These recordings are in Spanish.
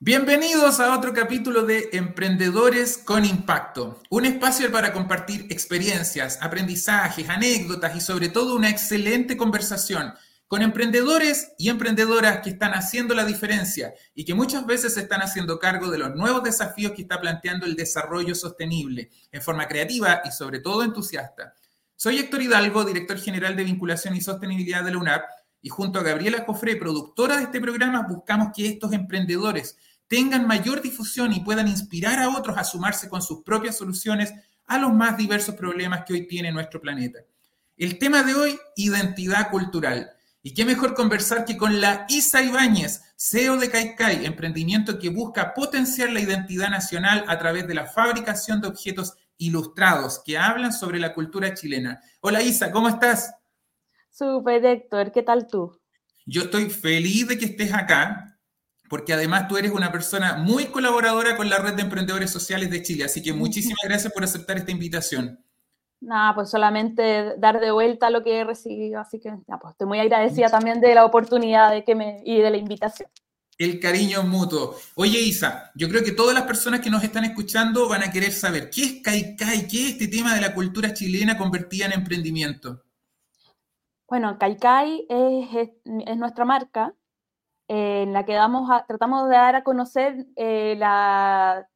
Bienvenidos a otro capítulo de Emprendedores con Impacto, un espacio para compartir experiencias, aprendizajes, anécdotas y sobre todo una excelente conversación con emprendedores y emprendedoras que están haciendo la diferencia y que muchas veces se están haciendo cargo de los nuevos desafíos que está planteando el desarrollo sostenible en forma creativa y sobre todo entusiasta. Soy Héctor Hidalgo, director general de vinculación y sostenibilidad de la UNAP y junto a Gabriela Cofré, productora de este programa, buscamos que estos emprendedores tengan mayor difusión y puedan inspirar a otros a sumarse con sus propias soluciones a los más diversos problemas que hoy tiene nuestro planeta. El tema de hoy, identidad cultural. Y qué mejor conversar que con la Isa Ibáñez, CEO de Kaikai, emprendimiento que busca potenciar la identidad nacional a través de la fabricación de objetos ilustrados que hablan sobre la cultura chilena. Hola Isa, ¿cómo estás? Súper, Héctor, ¿qué tal tú? Yo estoy feliz de que estés acá porque además tú eres una persona muy colaboradora con la Red de Emprendedores Sociales de Chile, así que muchísimas gracias por aceptar esta invitación. Nada, pues solamente dar de vuelta lo que he recibido, así que pues estoy muy agradecida también de la oportunidad de que me, y de la invitación. El cariño mutuo. Oye, Isa, yo creo que todas las personas que nos están escuchando van a querer saber qué es Kaikai, qué es este tema de la cultura chilena convertida en emprendimiento. Bueno, Kaikai es, es nuestra marca, en la que damos tratamos de dar a conocer eh, la,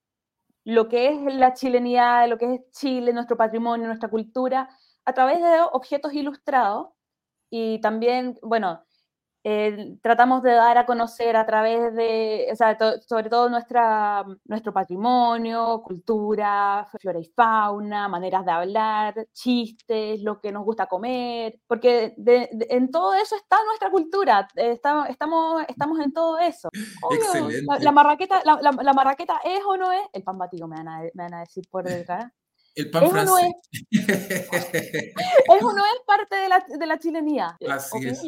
lo que es la chilenidad, lo que es Chile, nuestro patrimonio, nuestra cultura, a través de objetos ilustrados y también, bueno, eh, tratamos de dar a conocer a través de, o sea, sobre todo nuestra, nuestro patrimonio, cultura, flora y fauna, maneras de hablar, chistes, lo que nos gusta comer, porque en todo eso está nuestra cultura, estamos, estamos, estamos en todo eso. la, marraqueta, la, la, marraqueta es o no es, el pan batido me van a, me van a decir por acá. El pan ¿Es francés. O no es, ¿Es o no es parte de la, de la chilenía? Así es.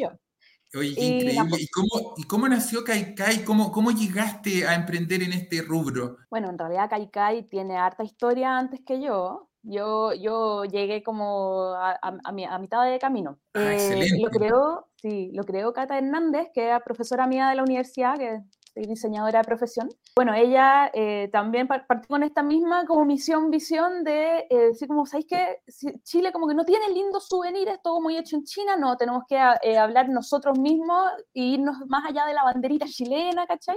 Oye, increíble. ¿Y cómo, ¿Y cómo nació Kaikai? ¿Cómo, ¿Cómo llegaste a emprender en este rubro? Bueno, en realidad Kaikai tiene harta historia antes que yo. Yo, yo llegué como a, a, a, mitad de camino. Ah, eh, excelente. Lo creó, sí, lo creó Cata Hernández, que era profesora mía de la universidad, que diseñadora de profesión. Bueno, ella eh, también partió con esta misma como misión, visión de eh, decir como, ¿sabéis que Chile como que no tiene lindos souvenirs, todo muy hecho en China? No, tenemos que eh, hablar nosotros mismos e irnos más allá de la banderita chilena, ¿cachai?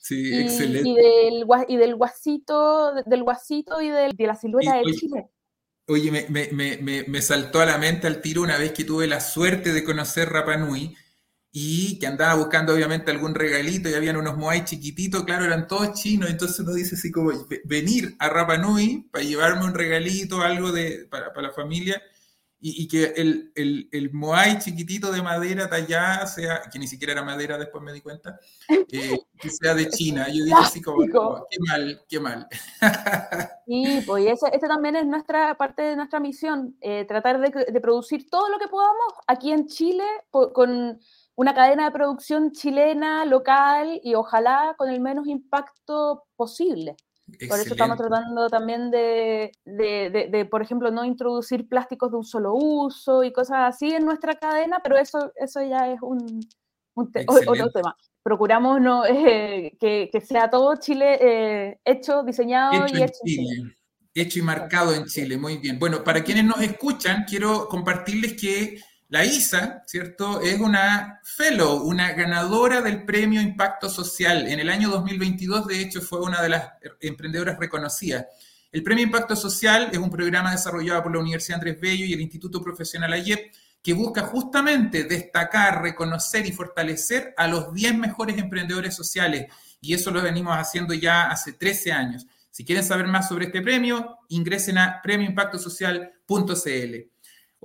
Sí, excelente. Y del, y del guasito, del guasito y de la silueta de Chile. Oye, me, me, me, me, saltó a la mente al tiro una vez que tuve la suerte de conocer Rapa Nui y que andaba buscando obviamente algún regalito y habían unos moai chiquititos, claro, eran todos chinos, entonces uno dice así como venir a Rapa Nui para llevarme un regalito, algo de, para, la familia, y, que el, el, el, moai chiquitito de madera tallada sea, que ni siquiera era madera, después me di cuenta, eh, que sea de China. Yo dije así como, oh, qué mal, qué mal. Sí, pues esa este también es nuestra parte de nuestra misión, eh, tratar de, de, producir todo lo que podamos aquí en Chile con una cadena de producción chilena, local y ojalá con el menos impacto posible. Por eso estamos tratando también de, de, por ejemplo, no introducir plásticos de un solo uso y cosas así en nuestra cadena, pero eso, eso ya es un, otro tema. Procuramos no, eh, que, que, sea todo Chile eh, hecho, diseñado y hecho en Chile. Hecho y marcado en Chile, muy bien. Bueno, para quienes nos escuchan, quiero compartirles que la ISA, ¿cierto? Es una fellow, una ganadora del premio Impacto Social. En el año 2022, de hecho, fue una de las emprendedoras reconocidas. El premio Impacto Social es un programa desarrollado por la Universidad Andrés Bello y el Instituto Profesional AYEP que busca justamente destacar, reconocer y fortalecer a los 10 mejores emprendedores sociales. Y eso lo venimos haciendo ya hace 13 años. Si quieren saber más sobre este premio, ingresen a premioimpactosocial.cl.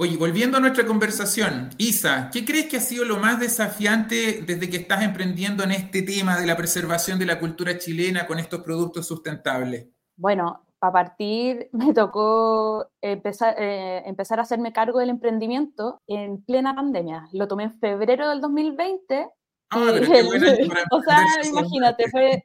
Oye, volviendo a nuestra conversación, Isa, ¿qué crees que ha sido lo más desafiante desde que estás emprendiendo en este tema de la preservación de la cultura chilena con estos productos sustentables? Bueno, para partir me tocó empezar, eh, empezar a hacerme cargo del emprendimiento en plena pandemia. Lo tomé en febrero del 2020 Ah, pero qué buena o sea, imagínate, fue,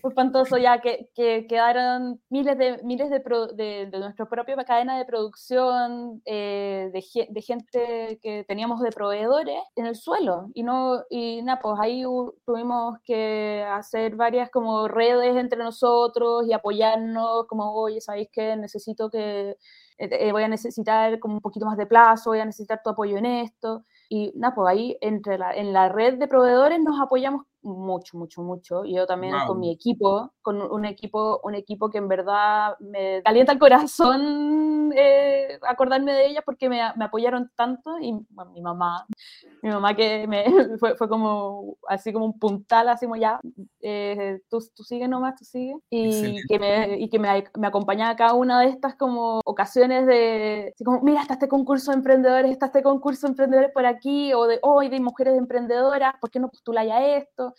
fue espantoso ya que, que, quedaron miles de miles de, de, de nuestra propia cadena de producción, eh, de, gente que teníamos de proveedores en el suelo. Y, no, y nada, pues ahí tuvimos que hacer varias como redes entre nosotros y apoyarnos, como, oye, ¿sabéis qué? Necesito que, eh, eh, voy a necesitar como un poquito más de plazo, voy a necesitar tu apoyo en esto. Y nada, pues ahí entre la, en la red de proveedores nos apoyamos mucho, mucho, mucho. Y yo también con mi equipo, con un equipo, un equipo que en verdad me calienta el corazón eh, acordarme de ellas porque me, me, apoyaron tanto y mi mamá, mi mamá que me, fue, fue, como así como un puntal, así como ya, eh, tú, tú sigue nomás, tú sigue. Y que, me, y que me, me acompañaba a cada una de estas como ocasiones de, así como, mira, está este concurso de emprendedores, está este concurso de emprendedores por aquí, o de hoy de mujeres emprendedoras, ¿por qué no postuláis a esto?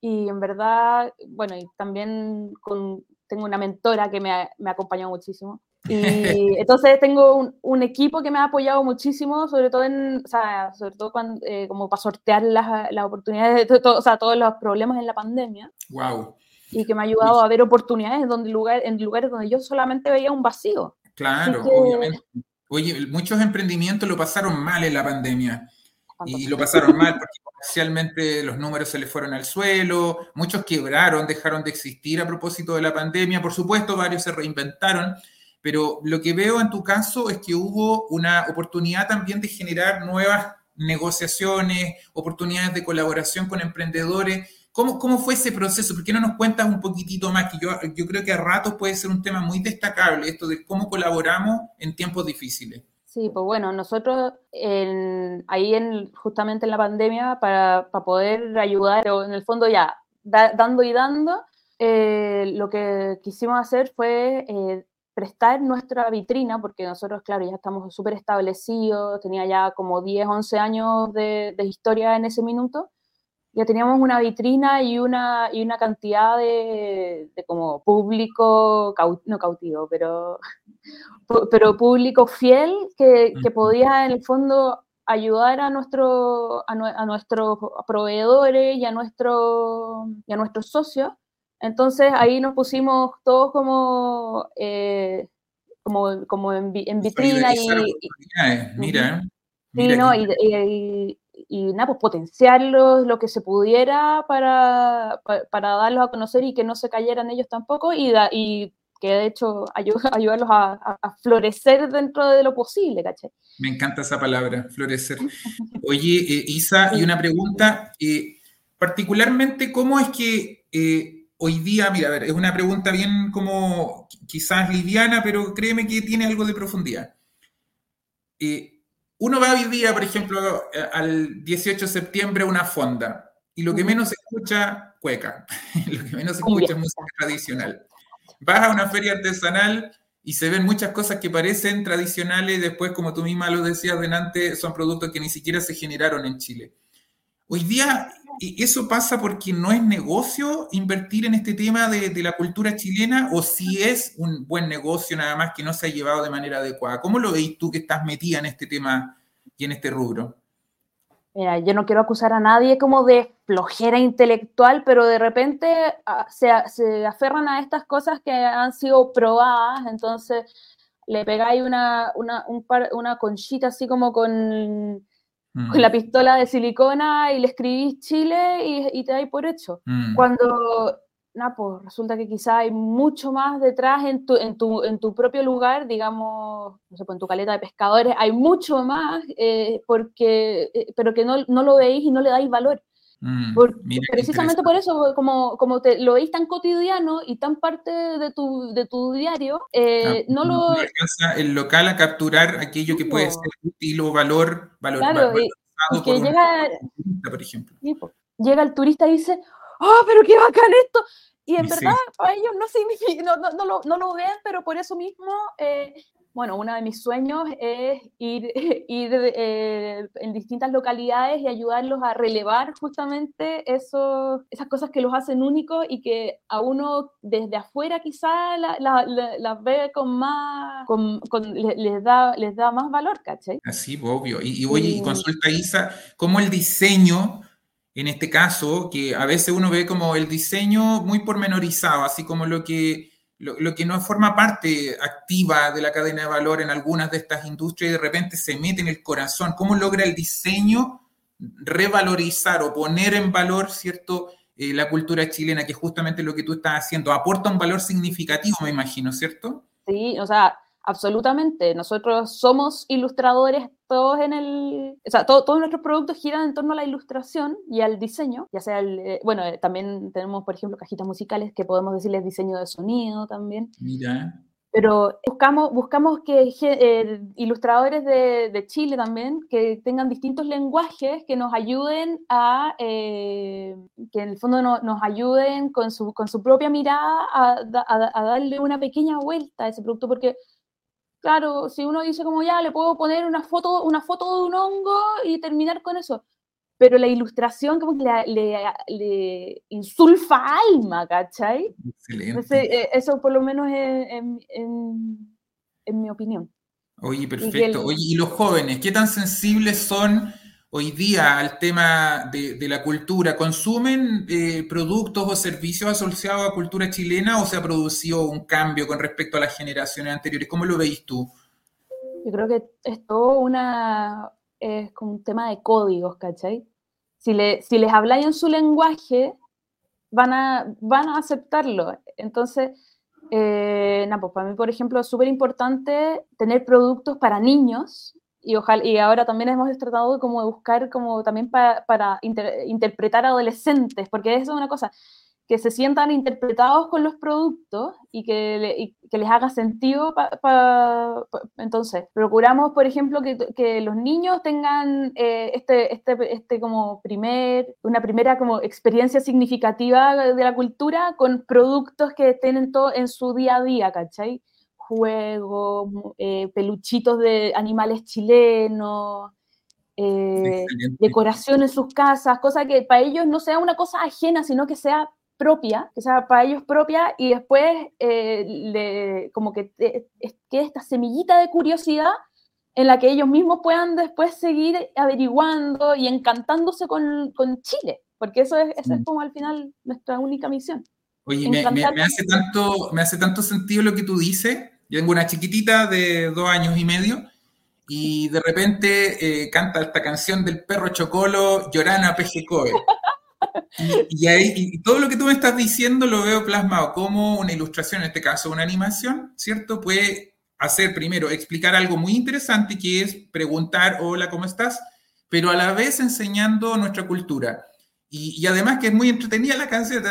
Y en verdad, bueno, y también con, tengo una mentora que me ha, me ha acompañado muchísimo. Y entonces tengo un, un, equipo que me ha apoyado muchísimo, sobre todo en, o sea, sobre todo cuando, eh, como para sortear las, las oportunidades, de to, o sea, todos los problemas en la pandemia. Wow. Y que me ha ayudado a ver oportunidades donde lugar, en lugares donde yo solamente veía un vacío. Claro, que, obviamente. Oye, muchos emprendimientos lo pasaron mal en la pandemia. Y lo pasaron mal porque comercialmente los números se les fueron al suelo, muchos quebraron, dejaron de existir a propósito de la pandemia, por supuesto varios se reinventaron, pero lo que veo en tu caso es que hubo una oportunidad también de generar nuevas negociaciones, oportunidades de colaboración con emprendedores. ¿Cómo, cómo fue ese proceso? ¿Por qué no nos cuentas un poquitito más? Que yo, yo creo que a ratos puede ser un tema muy destacable, esto de cómo colaboramos en tiempos difíciles. Sí, pues bueno, nosotros en, ahí en, justamente en la pandemia para, poder ayudar, o en el fondo ya da, dando y dando, eh, lo que quisimos hacer fue eh, prestar nuestra vitrina, porque nosotros, claro, ya estamos súper establecidos, tenía ya como 10, 11 años de, historia en ese minuto, ya teníamos una vitrina y una, y una cantidad de, de como público, caut, no cautivo, pero pero público fiel que, que, podía en el fondo ayudar a, nuestro, a, a, nuestros proveedores y a, nuestro, y a nuestros socios. Entonces ahí nos pusimos todos como, eh, como, como en, en vitrina y, mira, mira no, y, y, y, nada, pues potenciarlos lo que se pudiera para, para, para, darlos a conocer y que no se cayeran ellos tampoco y, da, y que de hecho ayuda, ayudarlos a, florecer dentro de lo posible, ¿caché? Me encanta esa palabra, florecer. Oye, eh, Isa, y una pregunta, eh, particularmente, ¿cómo es que eh, hoy día, mira, a ver, es una pregunta bien como quizás liviana, pero créeme que tiene algo de profundidad. Eh, uno va hoy día, por ejemplo, al 18 de septiembre a una fonda, y lo que menos se escucha, cueca, lo que menos se escucha es música tradicional. Vas a una feria artesanal y se ven muchas cosas que parecen tradicionales y después, como tú misma lo decías delante, son productos que ni siquiera se generaron en Chile. Hoy día eso pasa porque no es negocio invertir en este tema de, de, la cultura chilena o si es un buen negocio nada más que no se ha llevado de manera adecuada. ¿Cómo lo veis tú que estás metida en este tema y en este rubro? Mira, yo no quiero acusar a nadie como de flojera intelectual, pero de repente uh, se, se, aferran a estas cosas que han sido probadas, entonces le pegáis una, una, un par, una conchita así como con, mm. con, la pistola de silicona y le escribís Chile y, y te dais por hecho. Mm. Cuando nah, pues resulta que quizá hay mucho más detrás en tu, en tu, en tu propio lugar, digamos, no sé, pues en tu caleta de pescadores, hay mucho más, eh, porque, eh, pero que no, no, lo veis y no le dais valor. Mm, por, precisamente por eso, como, como te, lo veis tan cotidiano y tan parte de tu, de tu diario, eh, no, no, lo... alcanza el local a capturar aquello que puede ser útil o valor, valor claro, y, y que llega, turista, por ejemplo. llega el turista y dice, ¡oh, pero qué bacán esto! Y en verdad, para ellos no, no, no, no, lo, no, lo, ven, pero por eso mismo, eh, bueno, uno de mis sueños es ir, ir eh, en distintas localidades y ayudarlos a relevar justamente eso, esas cosas que los hacen únicos y que a uno desde afuera quizá las la, ve con más, con, les, da, les da más valor, ¿cachai? Así, obvio. Y, y oye, y consulta Isa, ¿cómo el diseño en este caso, que a veces uno ve como el diseño muy pormenorizado, así como lo que lo, que no forma parte activa de la cadena de valor en algunas de estas industrias y de repente se mete en el corazón. ¿Cómo logra el diseño revalorizar o poner en valor, ¿cierto? Eh, la cultura chilena, que es justamente lo que tú estás haciendo. Aporta un valor significativo, me imagino, ¿cierto? Sí, o sea, absolutamente. Nosotros somos ilustradores todos en el, o sea, todos nuestros productos giran en torno a la ilustración y al diseño, ya sea el, eh, bueno, eh, también tenemos, por ejemplo, cajitas musicales que podemos decirles diseño de sonido también. Mira. Pero buscamos, buscamos que eh, ilustradores de, de, Chile también, que tengan distintos lenguajes que nos ayuden a, que en el fondo nos ayuden con su, con su propia mirada a, a, a darle una pequeña vuelta a ese producto, porque Claro, si uno dice como ya, le puedo poner una foto, una foto de un hongo y terminar con eso. Pero la ilustración como que le, le, insulfa alma, ¿cachai? Excelente. Eh, eso por lo menos en, en, mi opinión. Oye, perfecto. Oye, ¿y los jóvenes qué tan sensibles son hoy día al tema de, la cultura? ¿Consumen eh, productos o servicios asociados a cultura chilena o se ha producido un cambio con respecto a las generaciones anteriores? ¿Cómo lo veis tú? Yo creo que es todo es como un tema de códigos, ¿cachai? Si, le, les habláis en su lenguaje, van a, van a aceptarlo. Entonces, eh, pues para mí, por ejemplo, es súper importante tener productos para niños y, ojalá, y ahora también hemos tratado como de buscar como también para interpretar adolescentes, porque eso es una cosa, que se sientan interpretados con los productos y que, que les haga sentido. entonces, procuramos, por ejemplo, que, que los niños tengan eh, este, este, este como primer, una primera como experiencia significativa de la cultura con productos que estén en, todo, en su día a día, ¿cachai? Juegos, eh, peluchitos de animales chilenos, eh, decoración en sus casas, cosa que para ellos no sea una cosa ajena, sino que sea propia, que sea para ellos propia, y después eh, como que quede esta semillita de curiosidad en la que ellos mismos puedan después seguir averiguando y encantándose con, Chile, porque eso es, eso es como al final nuestra única misión. Oye, me, hace tanto, me hace tanto sentido lo que tú dices, yo tengo una chiquitita de dos años y medio y de repente eh, canta esta canción del perro Chocolo, Llorana Pejecoe. Y, ahí, y todo lo que tú me estás diciendo lo veo plasmado como una ilustración, en este caso una animación, ¿cierto? Puede hacer primero, explicar algo muy interesante que es preguntar, hola, ¿cómo estás? Pero a la vez enseñando nuestra cultura. Y, además que es muy entretenida la canción,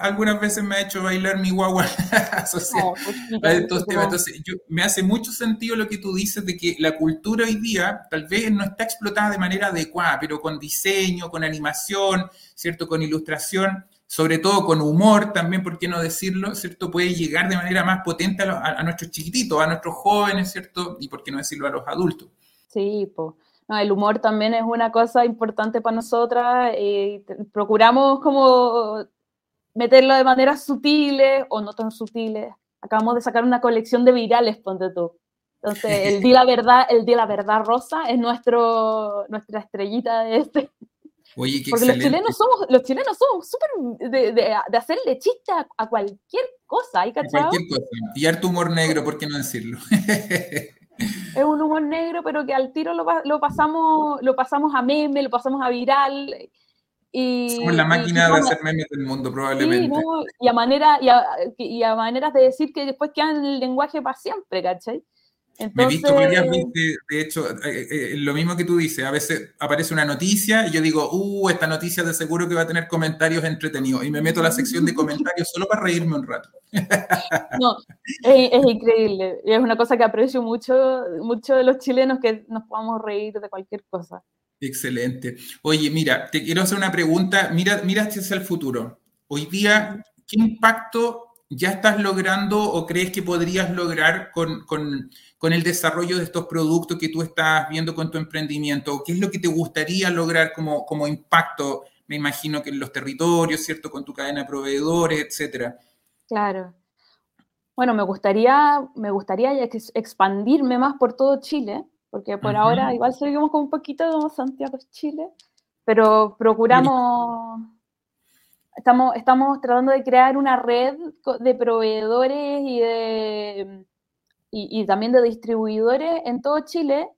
algunas veces me ha hecho bailar mi guagua asociada pues, Entonces, me hace mucho sentido lo que tú dices de que la cultura hoy día tal vez no está explotada de manera adecuada, pero con diseño, con animación, ¿cierto? Con ilustración, sobre todo con humor también, ¿por qué no decirlo? ¿Cierto? Puede llegar de manera más potente a, a nuestros chiquititos, a nuestros jóvenes, ¿cierto? Y por qué no decirlo a los adultos. Sí, pues el humor también es una cosa importante para nosotras y procuramos como meterlo de maneras sutiles o no tan sutiles. Acabamos de sacar una colección de virales, ponte tú. Entonces, el día la verdad, el día la verdad rosa es nuestro, nuestra estrellita de este. Oye, qué Porque los chilenos somos, los chilenos somos súper de, de, de, hacerle chiste a, cualquier cosa, ¿hay cachado? Cualquier cosa. Y harto humor negro, ¿por qué no decirlo? es un humor negro, pero que al tiro lo, lo, pasamos, lo pasamos a meme, lo pasamos a viral. Y, Somos la máquina de hacer memes del mundo, probablemente. y, a manera, y, a, y a maneras de decir que después quedan en el lenguaje para siempre, ¿cachai? Me he visto varias veces, de hecho, eh, eh, eh, lo mismo que tú dices, a veces aparece una noticia y yo digo, uh, esta noticia de seguro que va a tener comentarios entretenidos y me meto a la sección de comentarios solo para reírme un rato. No, es, es increíble, es una cosa que aprecio mucho, mucho de los chilenos que nos podamos reír de cualquier cosa. Excelente. Oye, mira, te quiero hacer una pregunta, mira, mira hacia el futuro. Hoy día, ¿qué impacto ya estás logrando o crees que podrías lograr con, el desarrollo de estos productos que tú estás viendo con tu emprendimiento? ¿Qué es lo que te gustaría lograr como, como impacto, me imagino que en los territorios, ¿cierto? Con tu cadena de proveedores, etcétera. Claro. Bueno, me gustaría, me gustaría expandirme más por todo Chile, porque por ahora igual seguimos con un poquito como Santiago, Chile, pero procuramos estamos, estamos tratando de crear una red de proveedores y, de, y, también de distribuidores en todo Chile.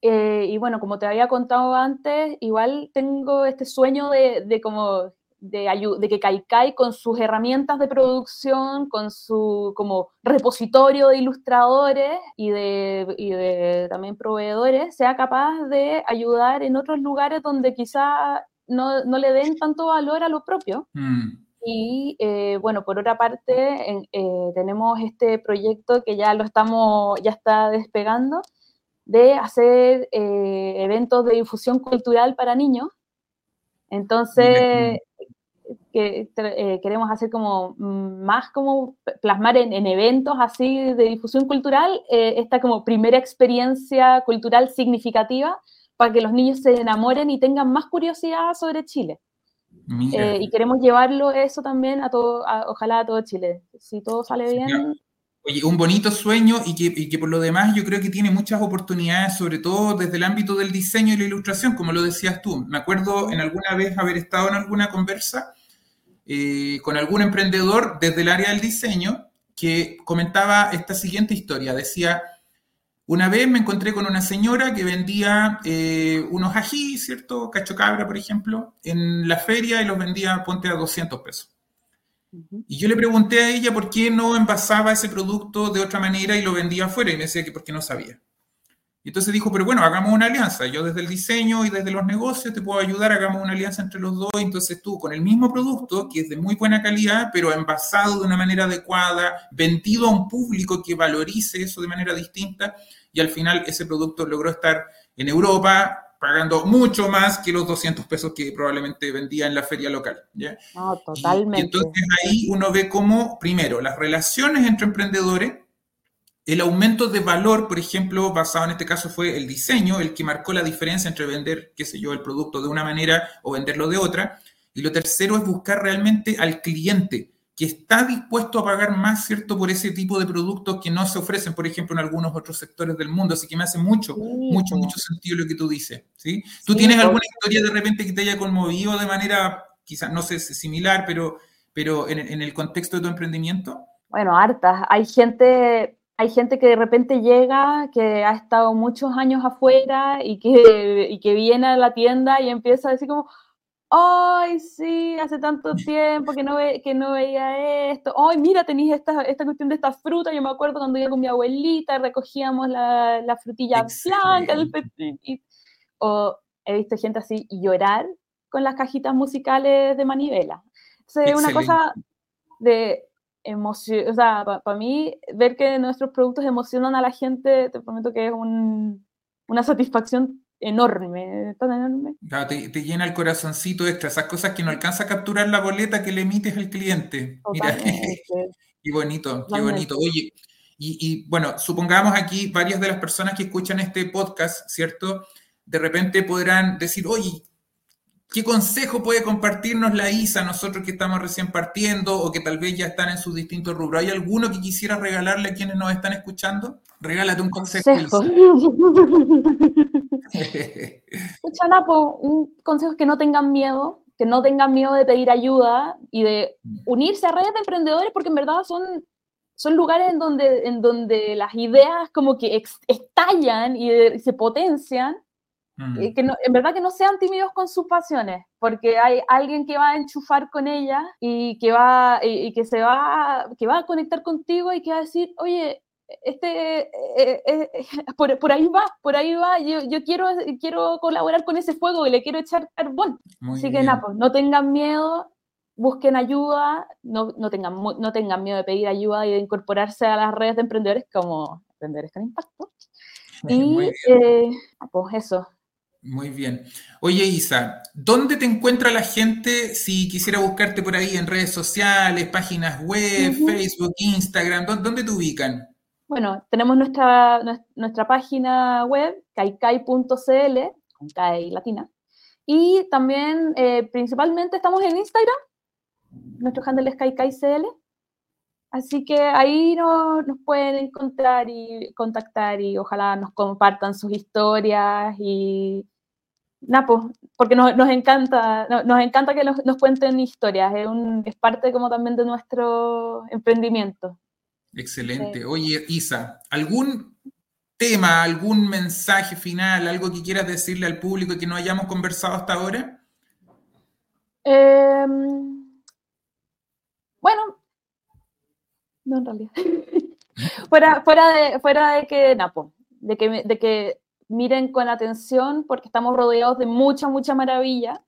Eh, y bueno, como te había contado antes, igual tengo este sueño de, de como de, que Kaikai con sus herramientas de producción, con su como repositorio de ilustradores y de, y de también proveedores, sea capaz de ayudar en otros lugares donde quizá no, no, le den tanto valor a lo propio. Mm. Y eh, bueno, por otra parte, eh, tenemos este proyecto que ya lo estamos, ya está despegando, de hacer eh, eventos de difusión cultural para niños. Entonces, que, queremos hacer como más como plasmar en, en eventos así de difusión cultural esta como primera experiencia cultural significativa para que los niños se enamoren y tengan más curiosidad sobre Chile. Eh, y queremos llevarlo eso también a todo, ojalá a todo Chile. Si todo sale bien. Oye, un bonito sueño y que, y que, por lo demás yo creo que tiene muchas oportunidades, sobre todo desde el ámbito del diseño y la ilustración, como lo decías tú. Me acuerdo en alguna vez haber estado en alguna conversa eh, con algún emprendedor desde el área del diseño que comentaba esta siguiente historia. Decía, una vez me encontré con una señora que vendía eh, unos ají, ¿cierto? Cacho cabra, por ejemplo, en la feria y los vendía, ponte a 200 pesos. Y yo le pregunté a ella por qué no envasaba ese producto de otra manera y lo vendía afuera y me decía que porque no sabía. Y entonces dijo, pero bueno, hagamos una alianza. Yo desde el diseño y desde los negocios te puedo ayudar, hagamos una alianza entre los dos. Entonces tú, con el mismo producto, que es de muy buena calidad, pero envasado de una manera adecuada, vendido a un público que valorice eso de manera distinta, y al final ese producto logró estar en Europa pagando mucho más que los 200 pesos que probablemente vendía en la feria local. ¿ya? totalmente. Y, entonces ahí uno ve cómo, primero, las relaciones entre emprendedores, el aumento de valor, por ejemplo, basado en este caso fue el diseño, el que marcó la diferencia entre vender, qué sé yo, el producto de una manera o venderlo de otra. Y lo tercero es buscar realmente al cliente que está dispuesto a pagar más, ¿cierto?, por ese tipo de productos que no se ofrecen, por ejemplo, en algunos otros sectores del mundo. Así que me hace mucho, mucho, mucho sentido lo que tú dices, ¿sí? ¿Tú tienes alguna historia de repente que te haya conmovido de manera, quizás, no sé, similar, pero, pero en, el contexto de tu emprendimiento? Bueno, hartas. Hay gente, hay gente que de repente llega, que ha estado muchos años afuera y que, y que viene a la tienda y empieza a decir como, ay, sí, hace tanto tiempo que no, ve, que no veía esto, ay, mira, tenéis esta, esta cuestión de esta fruta, yo me acuerdo cuando iba con mi abuelita, recogíamos la, la frutilla blanca del o he visto gente así llorar con las cajitas musicales de manivela. es una cosa de emoción, o sea, para mí, ver que nuestros productos emocionan a la gente, te prometo que es un, una satisfacción enorme, tan enorme. te, llena el corazoncito extra, esas cosas que no alcanza a capturar la boleta que le emites al cliente. Mira, qué bonito, qué bonito. Oye, y, bueno, supongamos aquí varias de las personas que escuchan este podcast, ¿cierto? De repente podrán decir, oye, ¿qué consejo puede compartirnos la ISA, nosotros que estamos recién partiendo o que tal vez ya están en sus distintos rubros? ¿Hay alguno que quisiera regalarle a quienes nos están escuchando? Regálate un consejo. Escucha, Napo, un consejo es que no tengan miedo, que no tengan miedo de pedir ayuda y de unirse a redes de emprendedores, porque en verdad son, son lugares en donde, en donde las ideas como que estallan y, se potencian. Y que en verdad que no sean tímidos con sus pasiones, porque hay alguien que va a enchufar con ella y que va y, que se va que va a conectar contigo y que va a decir, oye, este, eh, eh, eh, por, ahí va, por ahí va, yo, yo, quiero, quiero colaborar con ese fuego y le quiero echar carbón. Así que nada, pues, no tengan miedo, busquen ayuda, no, no, tengan, no tengan miedo de pedir ayuda y de incorporarse a las redes de emprendedores como Emprendedores con Impacto. Y pues eso. Muy bien. Oye, Isa, ¿dónde te encuentra la gente si quisiera buscarte por ahí en redes sociales, páginas web, Facebook, Instagram? ¿Dónde, te ubican? Bueno, tenemos nuestra, nuestra página web, kaikai.cl, con Kai latina. Y también, eh, principalmente, estamos en Instagram. Nuestro handle es kaikai.cl. Así que ahí nos pueden encontrar y contactar y ojalá nos compartan sus historias y Napo, porque nos, encanta, nos, encanta que nos, cuenten historias, es, un, es parte como también de nuestro emprendimiento. Excelente. Oye, Isa, ¿algún tema, algún mensaje final, algo que quieras decirle al público que no hayamos conversado hasta ahora? Em, bueno, no en realidad. fuera, fuera, de, fuera de que, Napo, de que, de que miren con atención porque estamos rodeados de mucha, mucha maravilla.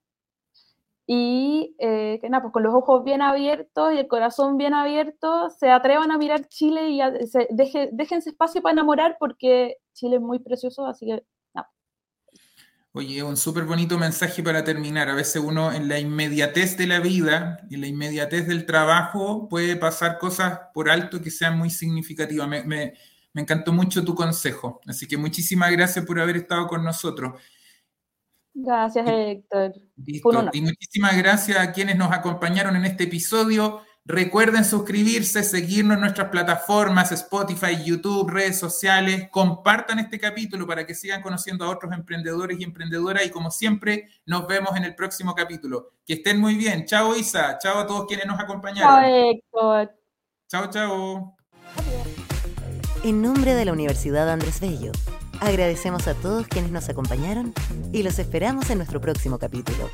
Y eh, que nada, pues con los ojos bien abiertos y el corazón bien abierto, se atrevan a mirar Chile y se, deje, déjense espacio para enamorar porque Chile es muy precioso, así que nada. Oye, un súper bonito mensaje para terminar. A veces uno en la inmediatez de la vida, en la inmediatez del trabajo, puede pasar cosas por alto que sean muy significativas. me, me encantó mucho tu consejo. Así que muchísimas gracias por haber estado con nosotros. Gracias, Héctor. Y muchísimas gracias a quienes nos acompañaron en este episodio. Recuerden suscribirse, seguirnos en nuestras plataformas, Spotify, YouTube, redes sociales. Compartan este capítulo para que sigan conociendo a otros emprendedores y emprendedoras. Y como siempre, nos vemos en el próximo capítulo. Que estén muy bien. Chao, Isa. Chao a todos quienes nos acompañaron. Chao, Héctor. Chao, chao. En nombre de la Universidad Andrés Bello, agradecemos a todos quienes nos acompañaron y los esperamos en nuestro próximo capítulo.